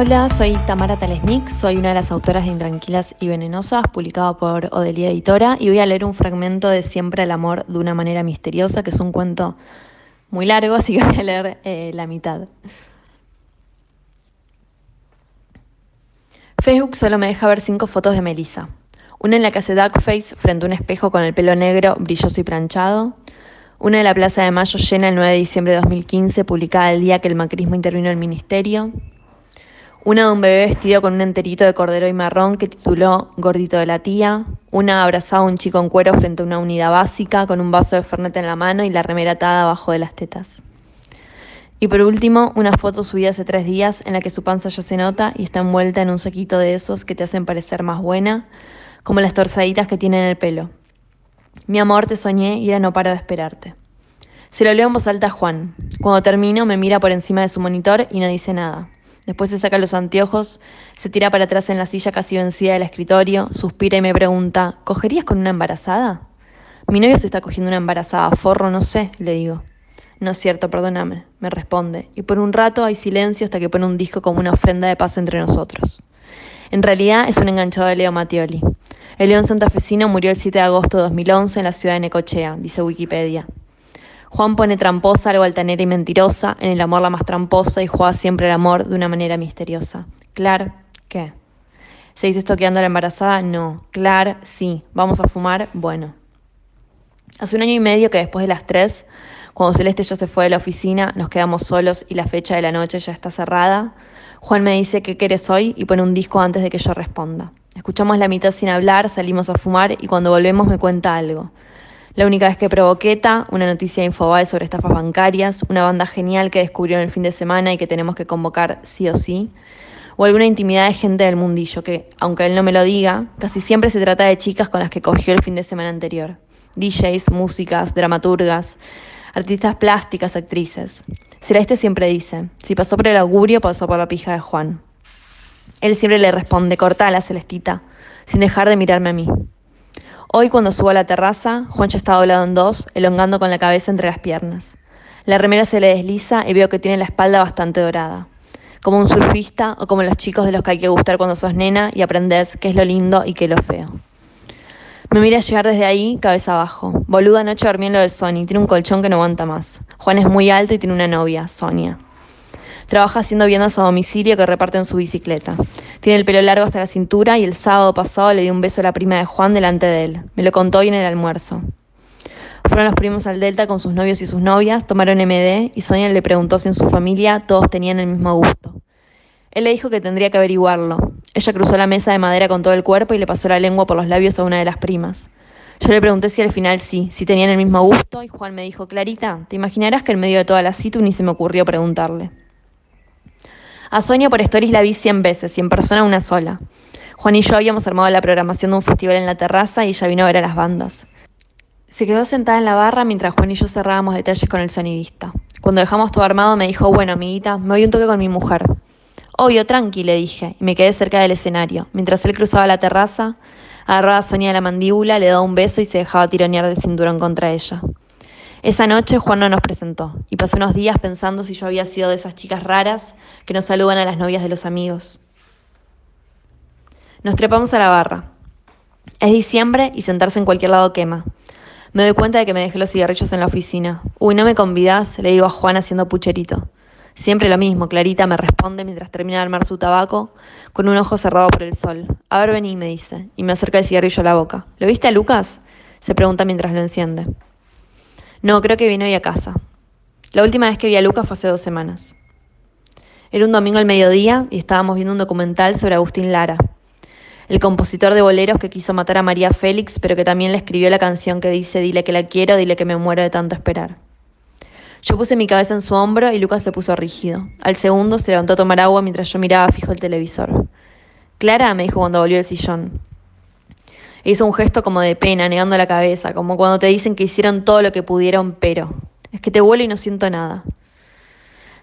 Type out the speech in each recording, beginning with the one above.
Hola, soy Tamara Talesnik, soy una de las autoras de Intranquilas y Venenosas, publicado por Odelia Editora, y voy a leer un fragmento de Siempre el amor de una manera misteriosa, que es un cuento muy largo, así que voy a leer eh, la mitad. Facebook solo me deja ver cinco fotos de Melissa. Una en la que hace duckface frente a un espejo con el pelo negro, brilloso y planchado. Una en la Plaza de Mayo llena el 9 de diciembre de 2015, publicada el día que el macrismo intervino en el ministerio. Una de un bebé vestido con un enterito de cordero y marrón que tituló Gordito de la tía. Una abrazada a un chico en cuero frente a una unidad básica con un vaso de fernet en la mano y la remera atada abajo de las tetas. Y por último, una foto subida hace tres días en la que su panza ya se nota y está envuelta en un saquito de esos que te hacen parecer más buena, como las torzaditas que tiene en el pelo. Mi amor, te soñé y era no paro de esperarte. Se lo leo en voz alta a Juan. Cuando termino, me mira por encima de su monitor y no dice nada. Después se saca los anteojos, se tira para atrás en la silla casi vencida del escritorio, suspira y me pregunta, ¿cogerías con una embarazada? Mi novio se está cogiendo una embarazada, forro, no sé, le digo. No es cierto, perdóname, me responde, y por un rato hay silencio hasta que pone un disco como una ofrenda de paz entre nosotros. En realidad es un enganchado de Leo Mattioli. El león santafesino murió el 7 de agosto de 2011 en la ciudad de Necochea, dice Wikipedia. Juan pone tramposa, algo altanera y mentirosa, en el amor la más tramposa y juega siempre el amor de una manera misteriosa. Clar, ¿qué? ¿Se dice esto quedando la embarazada? No. Clar, sí. ¿Vamos a fumar? Bueno. Hace un año y medio que después de las tres, cuando Celeste ya se fue de la oficina, nos quedamos solos y la fecha de la noche ya está cerrada, Juan me dice qué quieres hoy y pone un disco antes de que yo responda. Escuchamos la mitad sin hablar, salimos a fumar y cuando volvemos me cuenta algo. La única vez que provoqueta, una noticia de sobre estafas bancarias, una banda genial que descubrió en el fin de semana y que tenemos que convocar sí o sí, o alguna intimidad de gente del mundillo que, aunque él no me lo diga, casi siempre se trata de chicas con las que cogió el fin de semana anterior. DJs, músicas, dramaturgas, artistas plásticas, actrices. Celeste siempre dice, si pasó por el augurio, pasó por la pija de Juan. Él siempre le responde, la Celestita, sin dejar de mirarme a mí. Hoy cuando subo a la terraza, Juancho está doblado en dos, elongando con la cabeza entre las piernas. La remera se le desliza y veo que tiene la espalda bastante dorada. Como un surfista o como los chicos de los que hay que gustar cuando sos nena y aprendes qué es lo lindo y qué es lo feo. Me mira llegar desde ahí, cabeza abajo. Boluda anoche dormí en lo de Sony, tiene un colchón que no aguanta más. Juan es muy alto y tiene una novia, Sonia. Trabaja haciendo viandas a domicilio que reparte en su bicicleta. Tiene el pelo largo hasta la cintura y el sábado pasado le dio un beso a la prima de Juan delante de él. Me lo contó hoy en el almuerzo. Fueron los primos al Delta con sus novios y sus novias, tomaron MD y Sonia le preguntó si en su familia todos tenían el mismo gusto. Él le dijo que tendría que averiguarlo. Ella cruzó la mesa de madera con todo el cuerpo y le pasó la lengua por los labios a una de las primas. Yo le pregunté si al final sí, si tenían el mismo gusto, y Juan me dijo, Clarita, te imaginarás que en medio de toda la cita ni se me ocurrió preguntarle. A Sonia por Stories la vi 100 veces y en persona una sola. Juan y yo habíamos armado la programación de un festival en la terraza y ella vino a ver a las bandas. Se quedó sentada en la barra mientras Juan y yo cerrábamos detalles con el sonidista. Cuando dejamos todo armado me dijo, bueno, amiguita, me voy un toque con mi mujer. Obvio, tranqui, le dije, y me quedé cerca del escenario. Mientras él cruzaba la terraza, agarraba a Sonia de la mandíbula, le daba un beso y se dejaba tironear del cinturón contra ella. Esa noche Juan no nos presentó y pasé unos días pensando si yo había sido de esas chicas raras que nos saludan a las novias de los amigos. Nos trepamos a la barra. Es diciembre y sentarse en cualquier lado quema. Me doy cuenta de que me dejé los cigarrillos en la oficina. Uy, ¿no me convidas? Le digo a Juan haciendo pucherito. Siempre lo mismo, Clarita me responde mientras termina de armar su tabaco, con un ojo cerrado por el sol. A ver, vení, me dice, y me acerca el cigarrillo a la boca. ¿Lo viste a Lucas? Se pregunta mientras lo enciende. No, creo que vino hoy a casa. La última vez que vi a Lucas fue hace dos semanas. Era un domingo al mediodía y estábamos viendo un documental sobre Agustín Lara, el compositor de boleros que quiso matar a María Félix, pero que también le escribió la canción que dice Dile que la quiero, dile que me muero de tanto esperar. Yo puse mi cabeza en su hombro y Lucas se puso rígido. Al segundo se levantó a tomar agua mientras yo miraba fijo el televisor. Clara, me dijo cuando volvió el sillón. Hizo un gesto como de pena, negando la cabeza, como cuando te dicen que hicieron todo lo que pudieron, pero es que te vuelo y no siento nada.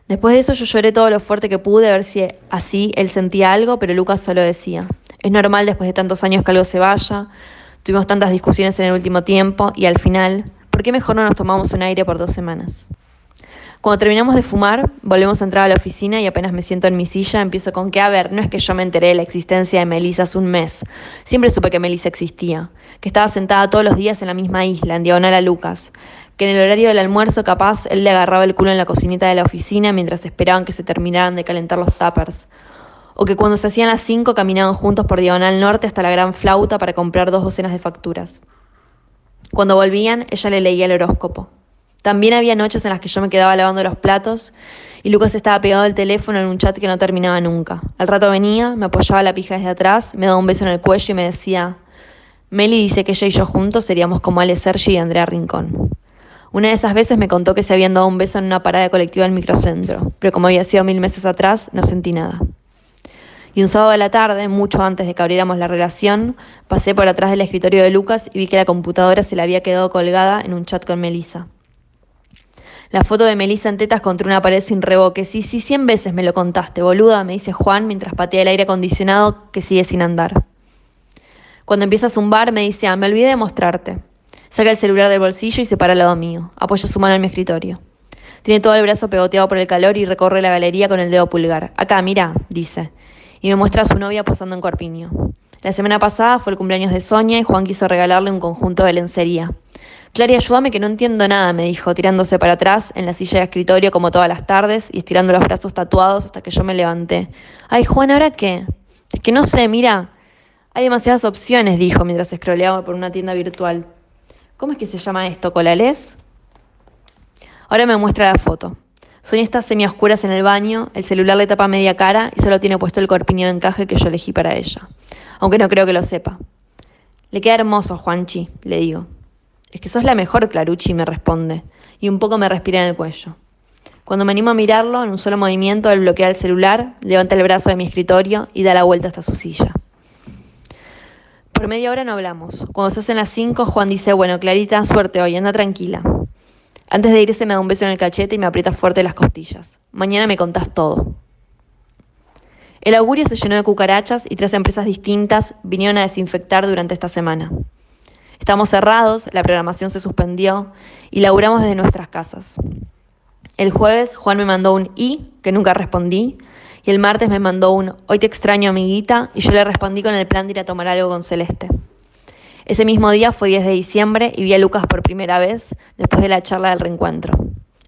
Después de eso yo lloré todo lo fuerte que pude a ver si así él sentía algo, pero Lucas solo decía, es normal después de tantos años que algo se vaya, tuvimos tantas discusiones en el último tiempo y al final, ¿por qué mejor no nos tomamos un aire por dos semanas? Cuando terminamos de fumar, volvemos a entrar a la oficina y apenas me siento en mi silla, empiezo con que, a ver, no es que yo me enteré de la existencia de Melissa hace un mes. Siempre supe que Melissa existía, que estaba sentada todos los días en la misma isla, en diagonal a Lucas, que en el horario del almuerzo capaz él le agarraba el culo en la cocinita de la oficina mientras esperaban que se terminaran de calentar los tuppers. O que cuando se hacían las cinco caminaban juntos por diagonal norte hasta la gran flauta para comprar dos docenas de facturas. Cuando volvían, ella le leía el horóscopo. También había noches en las que yo me quedaba lavando los platos y Lucas estaba pegado al teléfono en un chat que no terminaba nunca. Al rato venía, me apoyaba la pija desde atrás, me daba un beso en el cuello y me decía, Meli dice que ella y yo juntos seríamos como Ale Sergi y Andrea Rincón. Una de esas veces me contó que se habían dado un beso en una parada colectiva del microcentro, pero como había sido mil meses atrás, no sentí nada. Y un sábado de la tarde, mucho antes de que abriéramos la relación, pasé por atrás del escritorio de Lucas y vi que la computadora se le había quedado colgada en un chat con Melissa. La foto de Melissa en tetas contra una pared sin revoque. Sí, sí, cien veces me lo contaste, boluda, me dice Juan mientras patea el aire acondicionado que sigue sin andar. Cuando empieza a zumbar, me dice, ah, me olvidé de mostrarte. Saca el celular del bolsillo y se para al lado mío. Apoya su mano en mi escritorio. Tiene todo el brazo pegoteado por el calor y recorre la galería con el dedo pulgar. Acá, mira, dice. Y me muestra a su novia posando en corpiño. La semana pasada fue el cumpleaños de Sonia y Juan quiso regalarle un conjunto de lencería. Clary, ayúdame que no entiendo nada, me dijo, tirándose para atrás en la silla de escritorio como todas las tardes y estirando los brazos tatuados hasta que yo me levanté. Ay, Juan, ¿ahora qué? Es que no sé, mira. Hay demasiadas opciones, dijo mientras scrolleaba por una tienda virtual. ¿Cómo es que se llama esto? ¿Colales? Ahora me muestra la foto. Sonia está semioscuras en el baño, el celular le tapa media cara y solo tiene puesto el corpiño de encaje que yo elegí para ella. Aunque no creo que lo sepa. Le queda hermoso, Juanchi, le digo. Es que sos la mejor, Clarucci, me responde, y un poco me respira en el cuello. Cuando me animo a mirarlo, en un solo movimiento, él bloquea el celular, levanta el brazo de mi escritorio y da la vuelta hasta su silla. Por media hora no hablamos. Cuando se hacen las cinco, Juan dice, bueno, Clarita, suerte hoy, anda tranquila. Antes de irse me da un beso en el cachete y me aprieta fuerte las costillas. Mañana me contás todo. El augurio se llenó de cucarachas y tres empresas distintas vinieron a desinfectar durante esta semana. Estamos cerrados, la programación se suspendió y laburamos desde nuestras casas. El jueves Juan me mandó un I, que nunca respondí, y el martes me mandó un Hoy te extraño amiguita, y yo le respondí con el plan de ir a tomar algo con Celeste. Ese mismo día fue 10 de diciembre y vi a Lucas por primera vez después de la charla del reencuentro.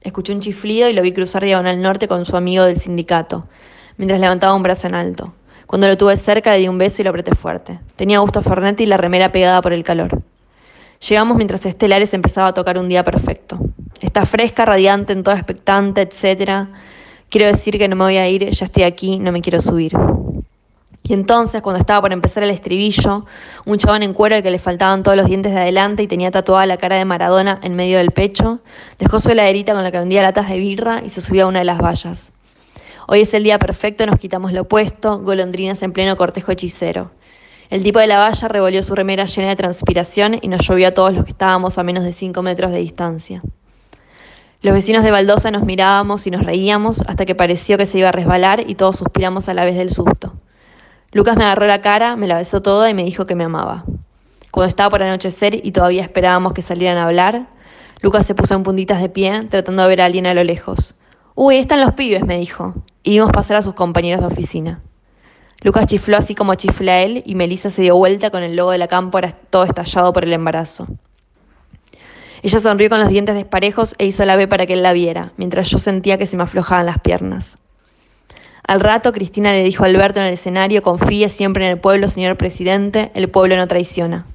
Escuché un chiflido y lo vi cruzar diagonal norte con su amigo del sindicato, mientras levantaba un brazo en alto. Cuando lo tuve cerca le di un beso y lo apreté fuerte. Tenía gusto a Fernet y la remera pegada por el calor. Llegamos mientras Estelares empezaba a tocar un día perfecto. Está fresca, radiante, en todo expectante, etc. Quiero decir que no me voy a ir, ya estoy aquí, no me quiero subir. Y entonces, cuando estaba por empezar el estribillo, un chabón en cuero al que le faltaban todos los dientes de adelante y tenía tatuada la cara de Maradona en medio del pecho, dejó su heladerita con la que vendía latas de birra y se subió a una de las vallas. Hoy es el día perfecto, nos quitamos lo opuesto, golondrinas en pleno cortejo hechicero. El tipo de la valla revolvió su remera llena de transpiración y nos llovió a todos los que estábamos a menos de cinco metros de distancia. Los vecinos de Baldosa nos mirábamos y nos reíamos hasta que pareció que se iba a resbalar y todos suspiramos a la vez del susto. Lucas me agarró la cara, me la besó toda y me dijo que me amaba. Cuando estaba por anochecer y todavía esperábamos que salieran a hablar, Lucas se puso en puntitas de pie, tratando de ver a alguien a lo lejos. Uy, están los pibes, me dijo, y vimos pasar a sus compañeros de oficina. Lucas chifló así como chifla él y Melissa se dio vuelta con el logo de la cámpora todo estallado por el embarazo. Ella sonrió con los dientes desparejos e hizo la B para que él la viera, mientras yo sentía que se me aflojaban las piernas. Al rato, Cristina le dijo a Alberto en el escenario, confíe siempre en el pueblo, señor presidente, el pueblo no traiciona.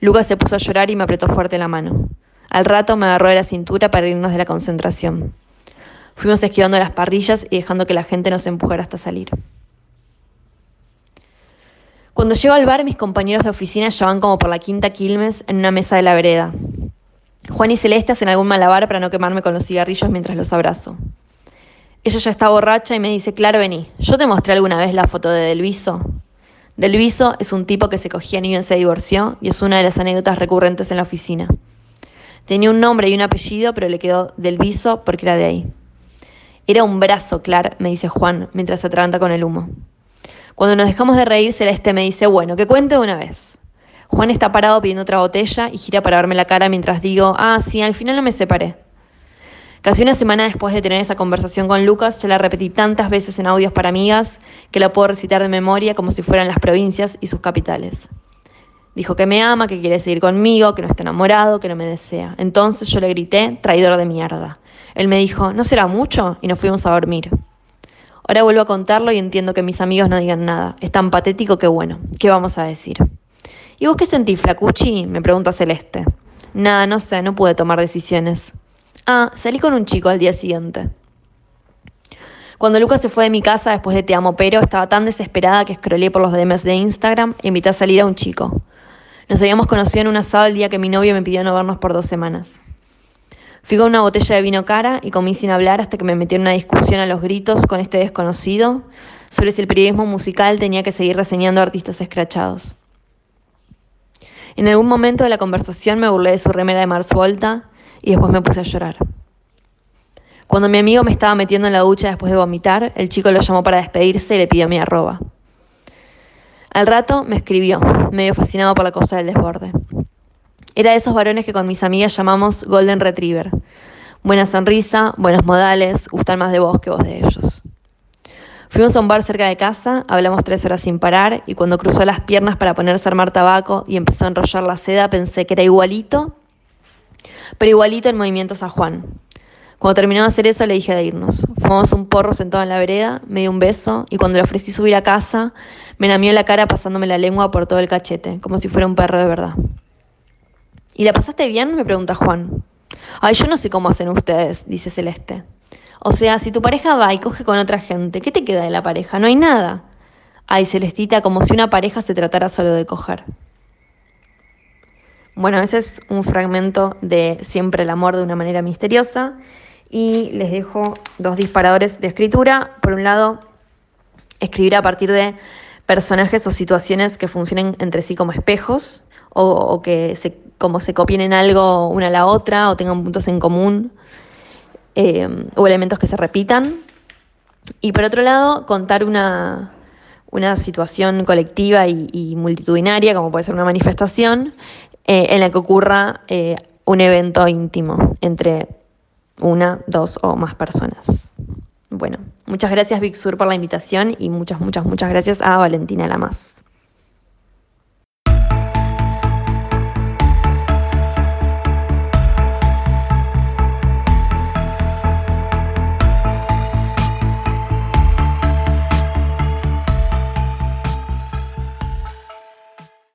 Lucas se puso a llorar y me apretó fuerte la mano. Al rato me agarró de la cintura para irnos de la concentración. Fuimos esquivando las parrillas y dejando que la gente nos empujara hasta salir. Cuando llego al bar, mis compañeros de oficina ya van como por la quinta Quilmes en una mesa de la vereda. Juan y Celeste hacen algún malabar para no quemarme con los cigarrillos mientras los abrazo. Ella ya está borracha y me dice, claro, vení, yo te mostré alguna vez la foto de Delviso. Delviso es un tipo que se cogía ni bien se divorció y es una de las anécdotas recurrentes en la oficina. Tenía un nombre y un apellido, pero le quedó Delviso porque era de ahí. Era un brazo, Clar, me dice Juan, mientras se atraganta con el humo. Cuando nos dejamos de reír, Celeste me dice, bueno, que cuente una vez. Juan está parado pidiendo otra botella y gira para verme la cara mientras digo, ah, sí, al final no me separé. Casi una semana después de tener esa conversación con Lucas, yo la repetí tantas veces en audios para amigas que la puedo recitar de memoria como si fueran las provincias y sus capitales. Dijo que me ama, que quiere seguir conmigo, que no está enamorado, que no me desea. Entonces yo le grité, traidor de mierda. Él me dijo, ¿no será mucho? Y nos fuimos a dormir. Ahora vuelvo a contarlo y entiendo que mis amigos no digan nada. Es tan patético que bueno, ¿qué vamos a decir? ¿Y vos qué sentís, Flacuchi? Me pregunta Celeste. Nada, no sé, no pude tomar decisiones. Ah, salí con un chico al día siguiente. Cuando Lucas se fue de mi casa después de Te Amo Pero, estaba tan desesperada que scrollé por los DMs de Instagram e invité a salir a un chico. Nos habíamos conocido en un asado el día que mi novio me pidió no vernos por dos semanas. Fui con una botella de vino cara y comí sin hablar hasta que me metí en una discusión a los gritos con este desconocido sobre si el periodismo musical tenía que seguir reseñando artistas escrachados. En algún momento de la conversación me burlé de su remera de Mars Volta y después me puse a llorar. Cuando mi amigo me estaba metiendo en la ducha después de vomitar, el chico lo llamó para despedirse y le pidió mi arroba. Al rato me escribió, medio fascinado por la cosa del desborde. Era de esos varones que con mis amigas llamamos Golden Retriever. Buena sonrisa, buenos modales, gustan más de vos que vos de ellos. Fuimos a un bar cerca de casa, hablamos tres horas sin parar y cuando cruzó las piernas para ponerse a armar tabaco y empezó a enrollar la seda pensé que era igualito, pero igualito en movimientos a Juan. Cuando terminó de hacer eso le dije de irnos. Fumamos un porro sentado en la vereda, me dio un beso y cuando le ofrecí subir a casa me lamió la cara pasándome la lengua por todo el cachete, como si fuera un perro de verdad. ¿Y la pasaste bien? me pregunta Juan. Ay, yo no sé cómo hacen ustedes, dice Celeste. O sea, si tu pareja va y coge con otra gente, ¿qué te queda de la pareja? No hay nada. Ay, Celestita, como si una pareja se tratara solo de coger. Bueno, ese es un fragmento de Siempre el amor de una manera misteriosa. Y les dejo dos disparadores de escritura. Por un lado, escribir a partir de personajes o situaciones que funcionen entre sí como espejos o, que se, como se copien en algo una a la otra o tengan puntos en común eh, o elementos que se repitan. Y por otro lado, contar una, una situación colectiva y, multitudinaria, como puede ser una manifestación, eh, en la que ocurra eh, un evento íntimo entre una, dos o más personas. Bueno, muchas gracias Big Sur por la invitación y muchas, muchas, muchas gracias a Valentina Lamas.